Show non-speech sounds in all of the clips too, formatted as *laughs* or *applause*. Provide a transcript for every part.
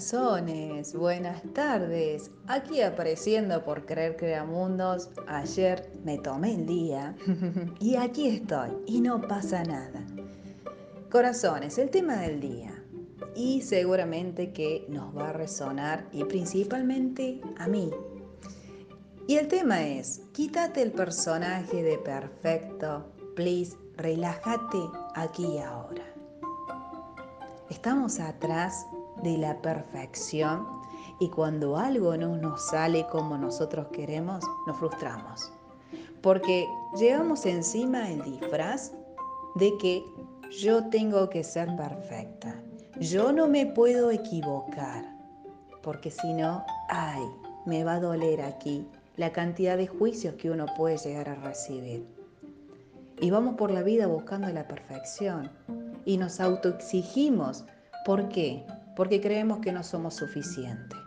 corazones, buenas tardes. Aquí apareciendo por creer crear mundos. Ayer me tomé el día *laughs* y aquí estoy y no pasa nada. Corazones, el tema del día. Y seguramente que nos va a resonar y principalmente a mí. Y el tema es, quítate el personaje de perfecto, please, relájate aquí y ahora. Estamos atrás de la perfección y cuando algo no nos sale como nosotros queremos, nos frustramos. Porque llevamos encima el disfraz de que yo tengo que ser perfecta. Yo no me puedo equivocar. Porque si no, ay, me va a doler aquí la cantidad de juicios que uno puede llegar a recibir. Y vamos por la vida buscando la perfección y nos autoexigimos. ¿Por qué? Porque creemos que no somos suficientes.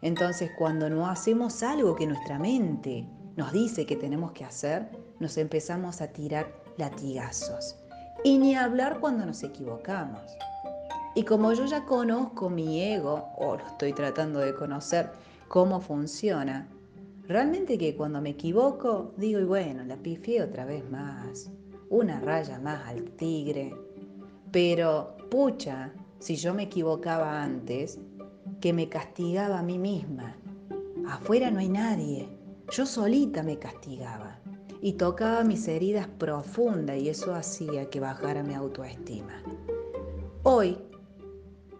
Entonces cuando no hacemos algo que nuestra mente nos dice que tenemos que hacer, nos empezamos a tirar latigazos. Y ni hablar cuando nos equivocamos. Y como yo ya conozco mi ego, o lo estoy tratando de conocer, cómo funciona, realmente que cuando me equivoco, digo, y bueno, la pifié otra vez más, una raya más al tigre, pero, pucha, si yo me equivocaba antes, que me castigaba a mí misma. Afuera no hay nadie. Yo solita me castigaba y tocaba mis heridas profundas y eso hacía que bajara mi autoestima. Hoy,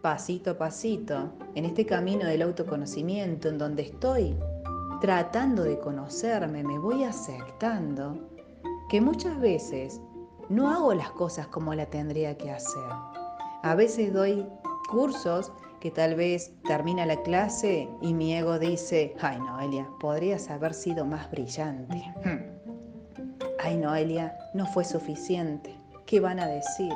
pasito a pasito, en este camino del autoconocimiento en donde estoy tratando de conocerme, me voy aceptando que muchas veces no hago las cosas como la tendría que hacer. A veces doy cursos que tal vez termina la clase y mi ego dice, ay Noelia, podrías haber sido más brillante. Ay Noelia, no fue suficiente. ¿Qué van a decir?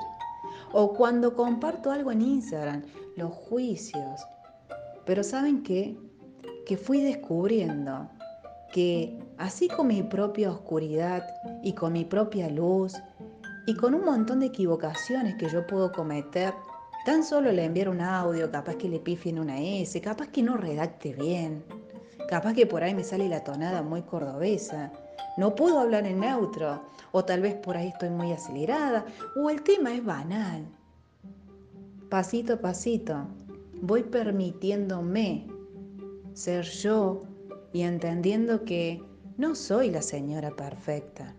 O cuando comparto algo en Instagram, los juicios. Pero ¿saben qué? Que fui descubriendo que así con mi propia oscuridad y con mi propia luz y con un montón de equivocaciones que yo puedo cometer, tan solo le enviar un audio, capaz que le pifien una S, capaz que no redacte bien, capaz que por ahí me sale la tonada muy cordobesa, no puedo hablar en neutro, o tal vez por ahí estoy muy acelerada, o el tema es banal. Pasito a pasito, voy permitiéndome ser yo y entendiendo que no soy la señora perfecta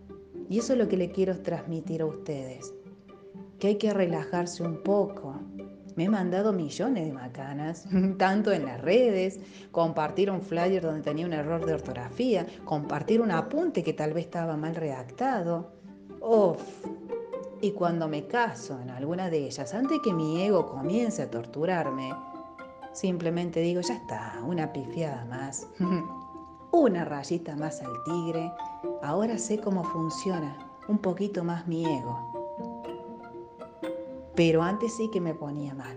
y eso es lo que le quiero transmitir a ustedes, que hay que relajarse un poco. Me he mandado millones de macanas, *laughs* tanto en las redes, compartir un flyer donde tenía un error de ortografía, compartir un apunte que tal vez estaba mal redactado. Uf. Y cuando me caso en alguna de ellas, antes que mi ego comience a torturarme, simplemente digo, ya está, una pifiada más. *laughs* una rayita más al tigre, ahora sé cómo funciona un poquito más mi ego. Pero antes sí que me ponía mal,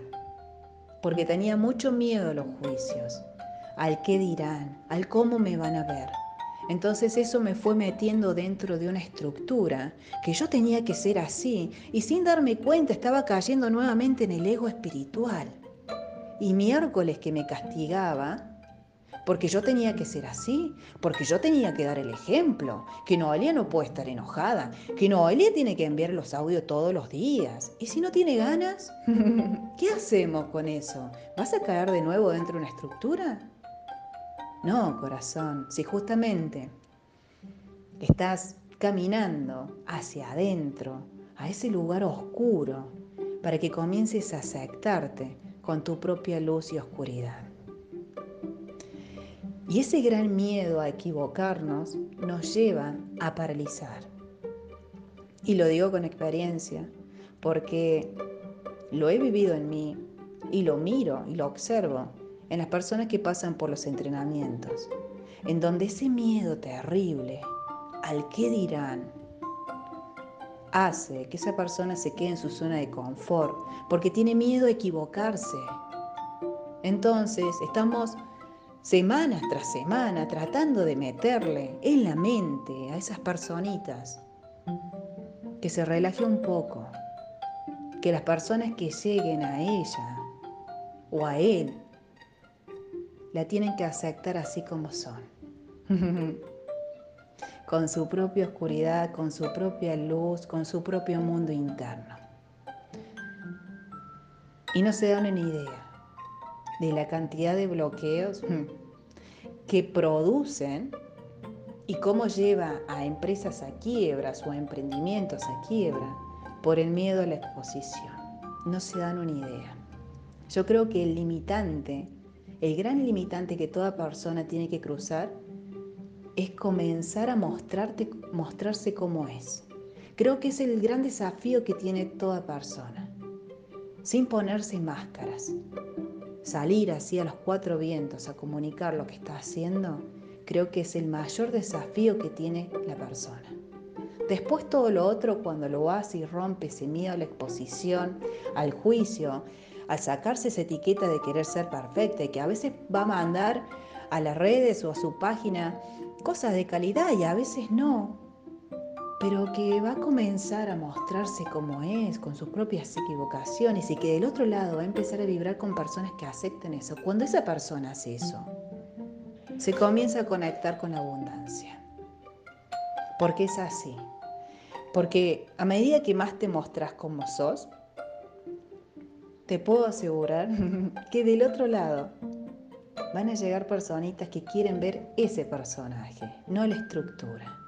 porque tenía mucho miedo a los juicios, al qué dirán, al cómo me van a ver. Entonces eso me fue metiendo dentro de una estructura que yo tenía que ser así y sin darme cuenta estaba cayendo nuevamente en el ego espiritual. Y miércoles que me castigaba, porque yo tenía que ser así, porque yo tenía que dar el ejemplo, que Noelia no puede estar enojada, que Noelia tiene que enviar los audios todos los días. ¿Y si no tiene ganas? *laughs* ¿Qué hacemos con eso? ¿Vas a caer de nuevo dentro de una estructura? No, corazón, si justamente estás caminando hacia adentro, a ese lugar oscuro, para que comiences a aceptarte con tu propia luz y oscuridad. Y ese gran miedo a equivocarnos nos lleva a paralizar. Y lo digo con experiencia, porque lo he vivido en mí y lo miro y lo observo en las personas que pasan por los entrenamientos, en donde ese miedo terrible al qué dirán hace que esa persona se quede en su zona de confort, porque tiene miedo a equivocarse. Entonces estamos semanas tras semana tratando de meterle en la mente a esas personitas que se relaje un poco, que las personas que lleguen a ella o a él la tienen que aceptar así como son. *laughs* con su propia oscuridad, con su propia luz, con su propio mundo interno. Y no se dan una idea de la cantidad de bloqueos que producen y cómo lleva a empresas a quiebras o a emprendimientos a quiebra por el miedo a la exposición. No se dan una idea. Yo creo que el limitante, el gran limitante que toda persona tiene que cruzar es comenzar a mostrarse como es. Creo que es el gran desafío que tiene toda persona, sin ponerse máscaras. Salir así a los cuatro vientos a comunicar lo que está haciendo, creo que es el mayor desafío que tiene la persona. Después todo lo otro, cuando lo hace y rompe ese miedo a la exposición, al juicio, al sacarse esa etiqueta de querer ser perfecta y que a veces va a mandar a las redes o a su página cosas de calidad y a veces no, pero que va a comenzar a mostrarse como es, con sus propias equivocaciones y que del otro lado va a empezar a vibrar con personas que acepten eso. Cuando esa persona hace eso, se comienza a conectar con la abundancia. Porque es así. Porque a medida que más te mostras como sos, te puedo asegurar *laughs* que del otro lado van a llegar personitas que quieren ver ese personaje, no la estructura.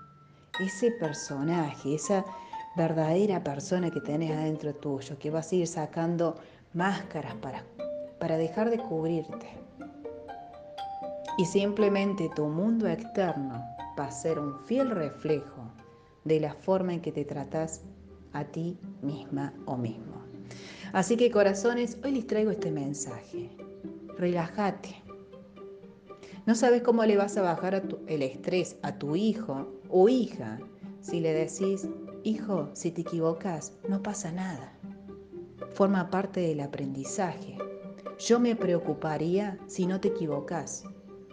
Ese personaje, esa verdadera persona que tenés adentro tuyo, que vas a ir sacando máscaras para, para dejar de cubrirte. Y simplemente tu mundo externo va a ser un fiel reflejo de la forma en que te tratas a ti misma o mismo. Así que corazones, hoy les traigo este mensaje. Relájate. No sabes cómo le vas a bajar el estrés a tu hijo o hija si le decís, hijo, si te equivocas, no pasa nada. Forma parte del aprendizaje. Yo me preocuparía si no te equivocas,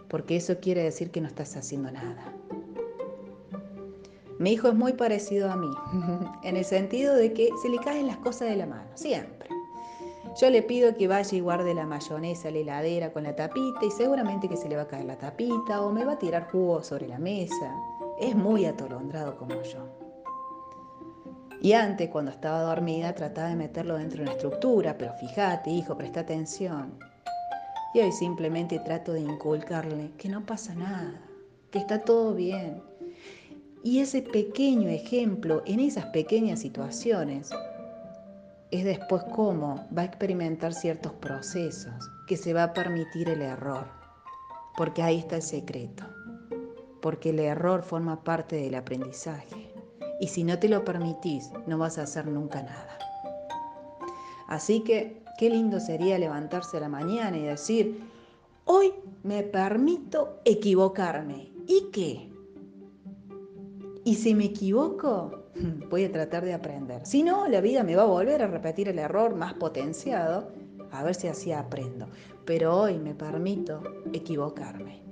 porque eso quiere decir que no estás haciendo nada. Mi hijo es muy parecido a mí, *laughs* en el sentido de que se le caen las cosas de la mano, siempre. Yo le pido que vaya y guarde la mayonesa la heladera con la tapita y seguramente que se le va a caer la tapita o me va a tirar jugo sobre la mesa. Es muy atolondrado como yo. Y antes, cuando estaba dormida, trataba de meterlo dentro de una estructura, pero fíjate, hijo, presta atención. Y hoy simplemente trato de inculcarle que no pasa nada, que está todo bien. Y ese pequeño ejemplo en esas pequeñas situaciones es después cómo va a experimentar ciertos procesos, que se va a permitir el error, porque ahí está el secreto, porque el error forma parte del aprendizaje y si no te lo permitís no vas a hacer nunca nada. Así que qué lindo sería levantarse a la mañana y decir, hoy me permito equivocarme. ¿Y qué? Y si me equivoco, *laughs* voy a tratar de aprender. Si no, la vida me va a volver a repetir el error más potenciado, a ver si así aprendo. Pero hoy me permito equivocarme.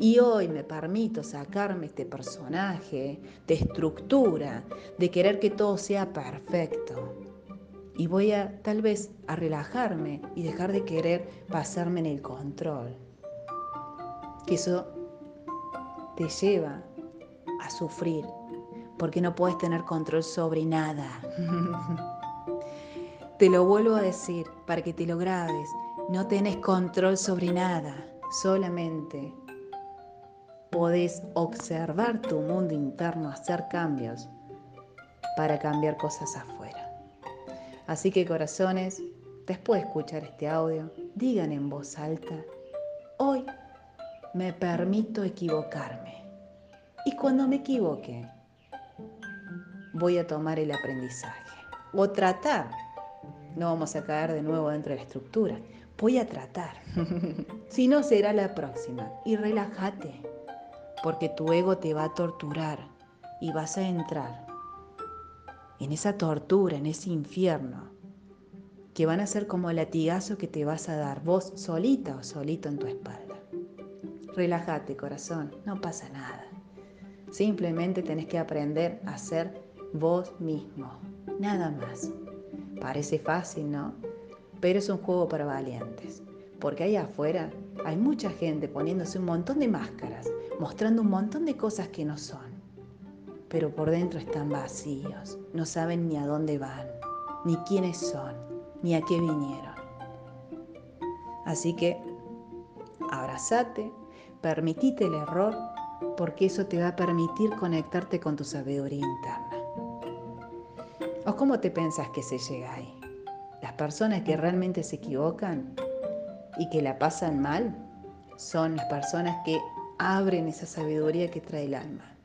Y hoy me permito sacarme este personaje de estructura, de querer que todo sea perfecto. Y voy a tal vez a relajarme y dejar de querer pasarme en el control. Que eso te lleva a sufrir porque no puedes tener control sobre nada. *laughs* te lo vuelvo a decir para que te lo grabes. No tenés control sobre nada, solamente podés observar tu mundo interno, hacer cambios para cambiar cosas afuera. Así que corazones, después de escuchar este audio, digan en voz alta, hoy me permito equivocarme. Y cuando me equivoque, voy a tomar el aprendizaje. O tratar. No vamos a caer de nuevo dentro de la estructura. Voy a tratar. *laughs* si no, será la próxima. Y relájate. Porque tu ego te va a torturar. Y vas a entrar en esa tortura, en ese infierno. Que van a ser como el latigazo que te vas a dar vos solita o solito en tu espalda. Relájate, corazón. No pasa nada. Simplemente tenés que aprender a ser vos mismo, nada más. Parece fácil, ¿no? Pero es un juego para valientes, porque ahí afuera hay mucha gente poniéndose un montón de máscaras, mostrando un montón de cosas que no son, pero por dentro están vacíos, no saben ni a dónde van, ni quiénes son, ni a qué vinieron. Así que abrazate, permitite el error, porque eso te va a permitir conectarte con tu sabiduría interna. ¿O cómo te pensás que se llega ahí? Las personas que realmente se equivocan y que la pasan mal son las personas que abren esa sabiduría que trae el alma,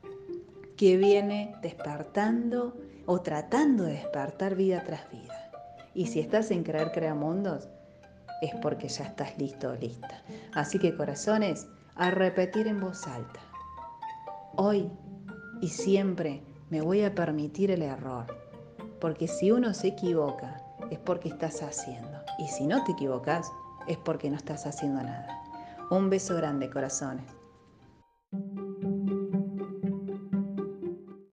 que viene despertando o tratando de despertar vida tras vida. Y si estás en crear creamundos, es porque ya estás listo o lista. Así que corazones, a repetir en voz alta. Hoy y siempre me voy a permitir el error, porque si uno se equivoca es porque estás haciendo. Y si no te equivocas, es porque no estás haciendo nada. Un beso grande, corazones.